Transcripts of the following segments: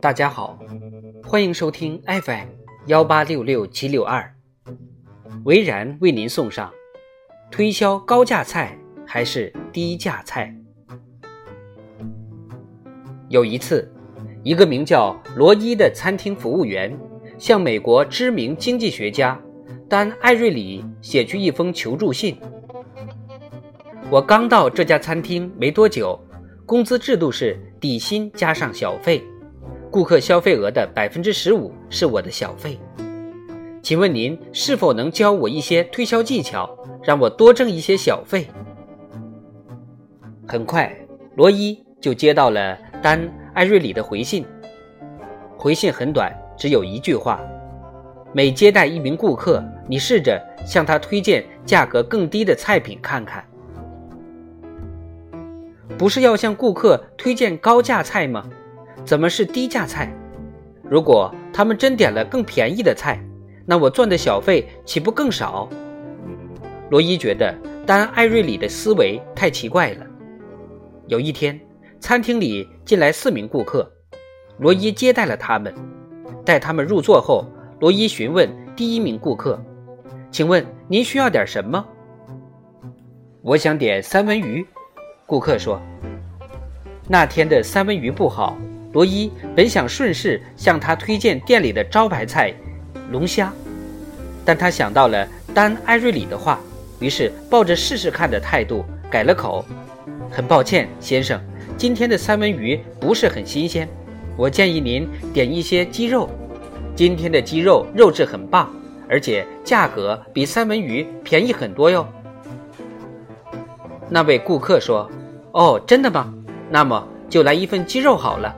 大家好，欢迎收听 FM 幺八六六七六二，维然为您送上：推销高价菜还是低价菜？有一次，一个名叫罗伊的餐厅服务员向美国知名经济学家丹·艾瑞里写去一封求助信。我刚到这家餐厅没多久，工资制度是底薪加上小费，顾客消费额的百分之十五是我的小费。请问您是否能教我一些推销技巧，让我多挣一些小费？很快，罗伊就接到了丹·艾瑞里的回信。回信很短，只有一句话：每接待一名顾客，你试着向他推荐价格更低的菜品看看。不是要向顾客推荐高价菜吗？怎么是低价菜？如果他们真点了更便宜的菜，那我赚的小费岂不更少？罗伊觉得丹·艾瑞里的思维太奇怪了。有一天，餐厅里进来四名顾客，罗伊接待了他们。待他们入座后，罗伊询问第一名顾客：“请问您需要点什么？”“我想点三文鱼。”顾客说：“那天的三文鱼不好。”罗伊本想顺势向他推荐店里的招牌菜——龙虾，但他想到了丹·艾瑞里的话，于是抱着试试看的态度改了口：“很抱歉，先生，今天的三文鱼不是很新鲜。我建议您点一些鸡肉。今天的鸡肉肉质很棒，而且价格比三文鱼便宜很多哟。”那位顾客说。哦，真的吗？那么就来一份鸡肉好了。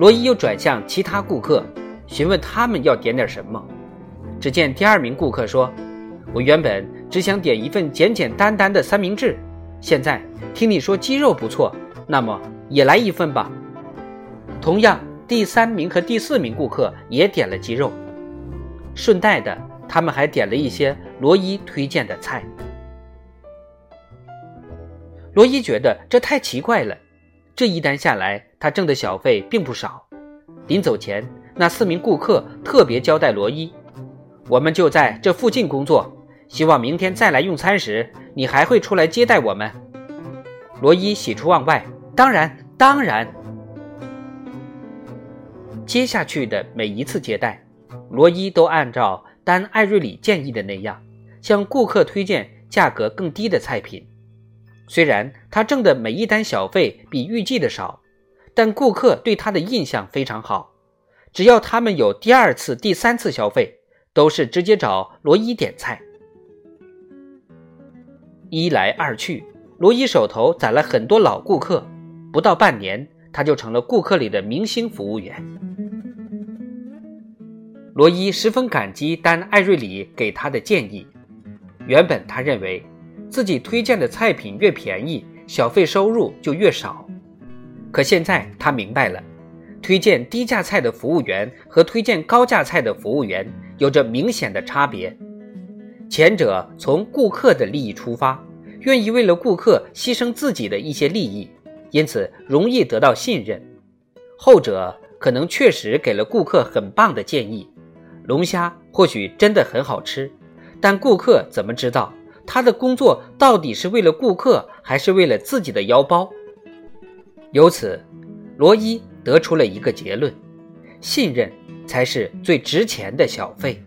罗伊又转向其他顾客，询问他们要点点什么。只见第二名顾客说：“我原本只想点一份简简单单的三明治，现在听你说鸡肉不错，那么也来一份吧。”同样，第三名和第四名顾客也点了鸡肉，顺带的，他们还点了一些罗伊推荐的菜。罗伊觉得这太奇怪了，这一单下来，他挣的小费并不少。临走前，那四名顾客特别交代罗伊：“我们就在这附近工作，希望明天再来用餐时，你还会出来接待我们。”罗伊喜出望外：“当然，当然。”接下去的每一次接待，罗伊都按照丹·艾瑞里建议的那样，向顾客推荐价格更低的菜品。虽然他挣的每一单小费比预计的少，但顾客对他的印象非常好。只要他们有第二次、第三次消费，都是直接找罗伊点菜。一来二去，罗伊手头攒了很多老顾客，不到半年，他就成了顾客里的明星服务员。罗伊十分感激丹·艾瑞里给他的建议。原本他认为。自己推荐的菜品越便宜，小费收入就越少。可现在他明白了，推荐低价菜的服务员和推荐高价菜的服务员有着明显的差别。前者从顾客的利益出发，愿意为了顾客牺牲自己的一些利益，因此容易得到信任；后者可能确实给了顾客很棒的建议，龙虾或许真的很好吃，但顾客怎么知道？他的工作到底是为了顾客，还是为了自己的腰包？由此，罗伊得出了一个结论：信任才是最值钱的小费。